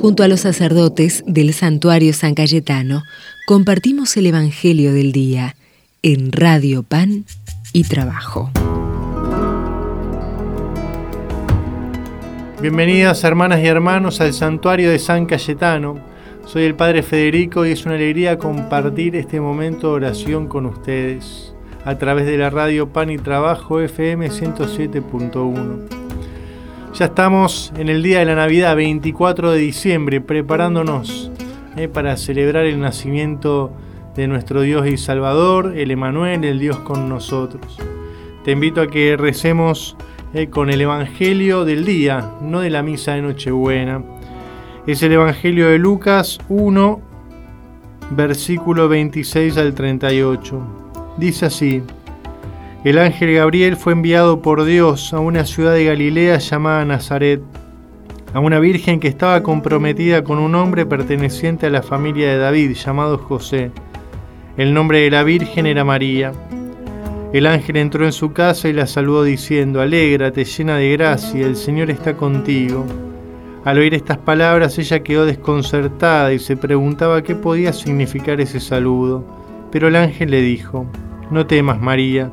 Junto a los sacerdotes del santuario San Cayetano, compartimos el Evangelio del Día en Radio Pan y Trabajo. Bienvenidas hermanas y hermanos al santuario de San Cayetano. Soy el Padre Federico y es una alegría compartir este momento de oración con ustedes a través de la radio Pan y Trabajo FM 107.1. Ya estamos en el día de la Navidad, 24 de diciembre, preparándonos eh, para celebrar el nacimiento de nuestro Dios y Salvador, el Emanuel, el Dios con nosotros. Te invito a que recemos eh, con el Evangelio del día, no de la misa de Nochebuena. Es el Evangelio de Lucas 1, versículo 26 al 38. Dice así. El ángel Gabriel fue enviado por Dios a una ciudad de Galilea llamada Nazaret, a una virgen que estaba comprometida con un hombre perteneciente a la familia de David llamado José. El nombre de la virgen era María. El ángel entró en su casa y la saludó diciendo, Alégrate, llena de gracia, el Señor está contigo. Al oír estas palabras ella quedó desconcertada y se preguntaba qué podía significar ese saludo. Pero el ángel le dijo, No temas, María,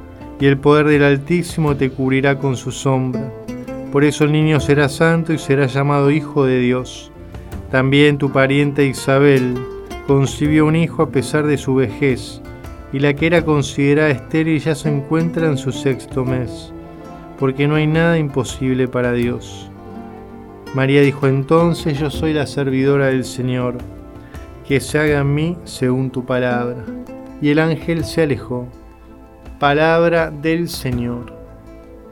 y el poder del Altísimo te cubrirá con su sombra. Por eso el niño será santo y será llamado Hijo de Dios. También tu pariente Isabel concibió un hijo a pesar de su vejez, y la que era considerada estéril ya se encuentra en su sexto mes, porque no hay nada imposible para Dios. María dijo entonces, yo soy la servidora del Señor, que se haga en mí según tu palabra. Y el ángel se alejó. Palabra del Señor.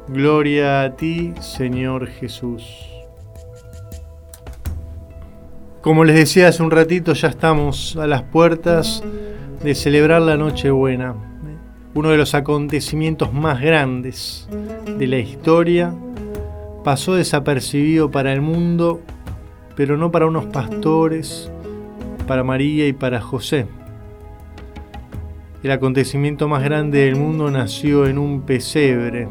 Gloria a ti, Señor Jesús. Como les decía hace un ratito, ya estamos a las puertas de celebrar la Nochebuena, uno de los acontecimientos más grandes de la historia. Pasó desapercibido para el mundo, pero no para unos pastores, para María y para José. El acontecimiento más grande del mundo nació en un pesebre,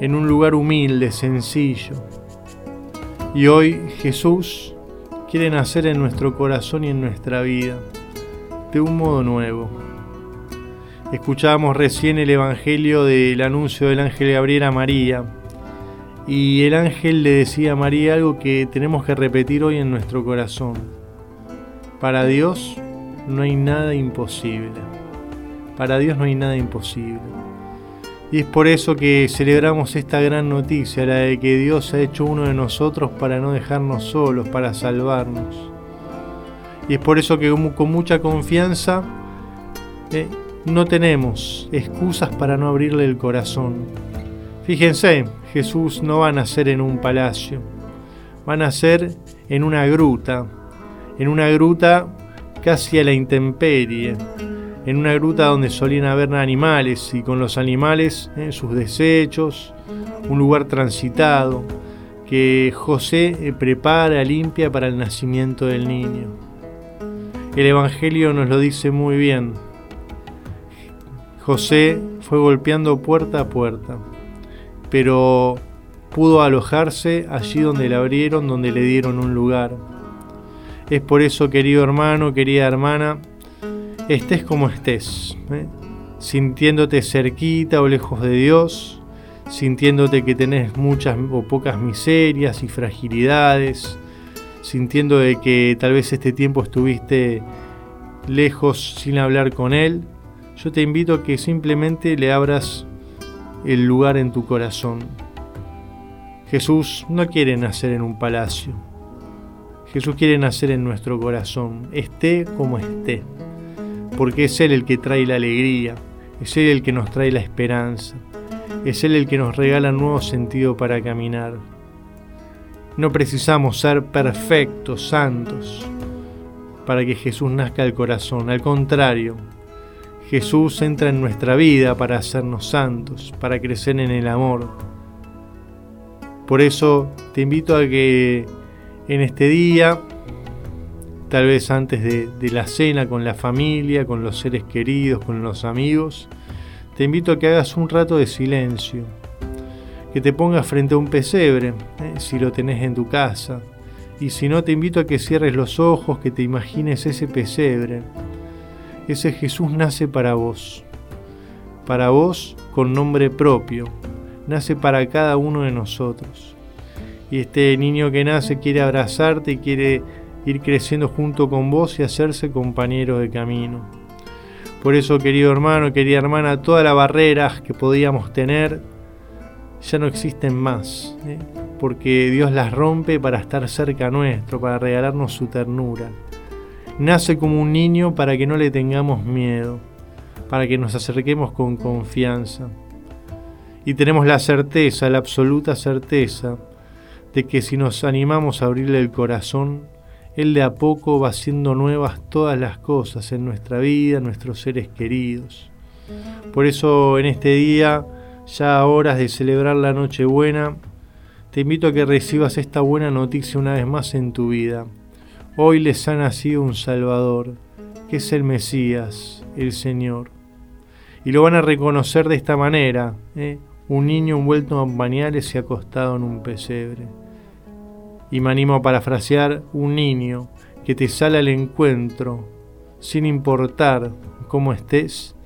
en un lugar humilde, sencillo. Y hoy Jesús quiere nacer en nuestro corazón y en nuestra vida, de un modo nuevo. Escuchábamos recién el Evangelio del anuncio del ángel Gabriel a María, y el ángel le decía a María algo que tenemos que repetir hoy en nuestro corazón. Para Dios no hay nada imposible. Para Dios no hay nada imposible. Y es por eso que celebramos esta gran noticia, la de que Dios ha hecho uno de nosotros para no dejarnos solos, para salvarnos. Y es por eso que con mucha confianza eh, no tenemos excusas para no abrirle el corazón. Fíjense, Jesús no va a nacer en un palacio, va a nacer en una gruta, en una gruta casi a la intemperie, en una gruta donde solían haber animales y con los animales en sus desechos, un lugar transitado que José eh, prepara, limpia para el nacimiento del niño. El Evangelio nos lo dice muy bien. José fue golpeando puerta a puerta, pero pudo alojarse allí donde le abrieron, donde le dieron un lugar. Es por eso, querido hermano, querida hermana, estés como estés, ¿eh? sintiéndote cerquita o lejos de Dios, sintiéndote que tenés muchas o pocas miserias y fragilidades, sintiendo que tal vez este tiempo estuviste lejos sin hablar con Él, yo te invito a que simplemente le abras el lugar en tu corazón. Jesús no quiere nacer en un palacio. Jesús quiere nacer en nuestro corazón, esté como esté porque es Él el que trae la alegría, es Él el que nos trae la esperanza, es Él el que nos regala nuevo sentido para caminar. No precisamos ser perfectos, santos, para que Jesús nazca al corazón. Al contrario, Jesús entra en nuestra vida para hacernos santos, para crecer en el amor. Por eso te invito a que en este día, tal vez antes de, la cena con la familia, con los seres queridos, con los amigos, te invito a que hagas un rato de silencio, que te pongas frente a un pesebre, eh, si lo tenés en tu casa, y si no, te invito a que cierres los ojos, que te imagines ese pesebre ese Jesús nace para vos, para vos con nombre propio, nace para cada uno de nosotros. Y este niño que nace quiere abrazarte y quiere ir creciendo junto con vos y hacerse compañero de camino. Por eso, querido hermano, querida hermana, todas las barreras que podíamos tener ya no existen más, ¿eh? porque Dios las rompe para estar cerca nuestro, para regalarnos su ternura nace como un niño para que no le tengamos miedo, para que nos acerquemos con confianza. Y tenemos la certeza, la absoluta certeza, de que si nos animamos a abrirle el corazón, Él de a poco va haciendo nuevas todas las cosas en nuestra vida, nuestros seres queridos. Por eso en este día, ya a horas de celebrar la Nochebuena, te invito a que recibas esta buena noticia una vez más en tu vida Hoy les ha nacido un Salvador, que es el Mesías, el Señor. Y lo van a reconocer de esta manera, ¿eh? Un niño envuelto en pañales y acostado en un pesebre. Y me animo a parafrasear un niño que te sale al encuentro, sin importar cómo estés,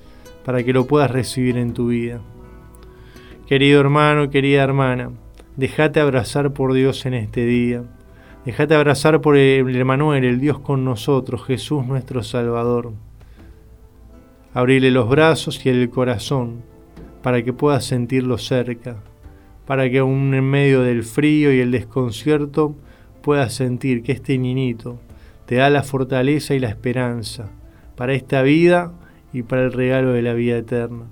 para que lo puedas recibir en tu vida. Querido hermano, querida hermana, déjate abrazar por Dios en este día Déjate abrazar por el Emanuel, el Dios con nosotros, Jesús nuestro Salvador. Abrile los brazos y el corazón para que puedas sentirlo cerca, para que aún en medio del frío y el desconcierto puedas sentir que este niñito te da la fortaleza y la esperanza para esta vida y para el regalo de la vida eterna.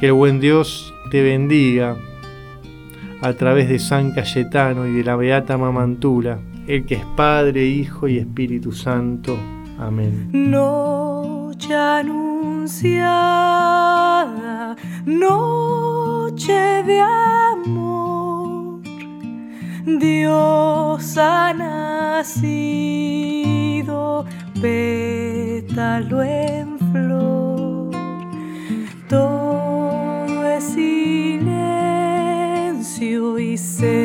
Que el buen Dios te bendiga a través de San Cayetano y de la Beata Mamantula, el que es Padre, Hijo y Espíritu Santo. Amén. Noche anunciada, noche de amor, Dios ha nacido, pétalo en flor. Todo es y serenidad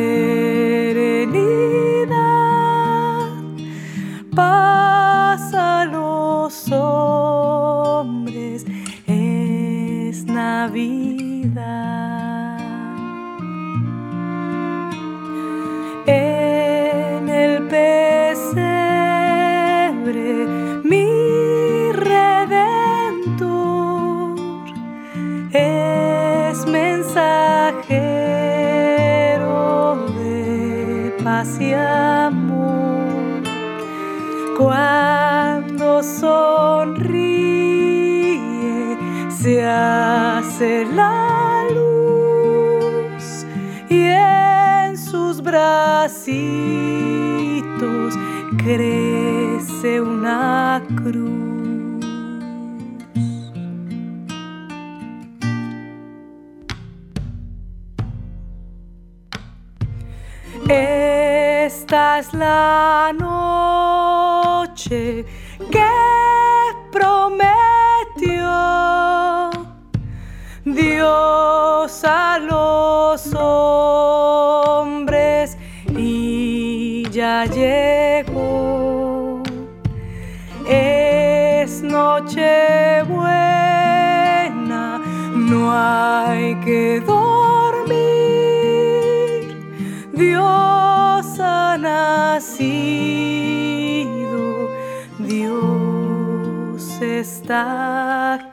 Cuando sonríe, se hace la luz y en sus bracitos crece una cruz. Esta es la noche que prometió Dios a los hombres y ya llegó. Es noche buena, no hay que dormir. Dios nacido, está.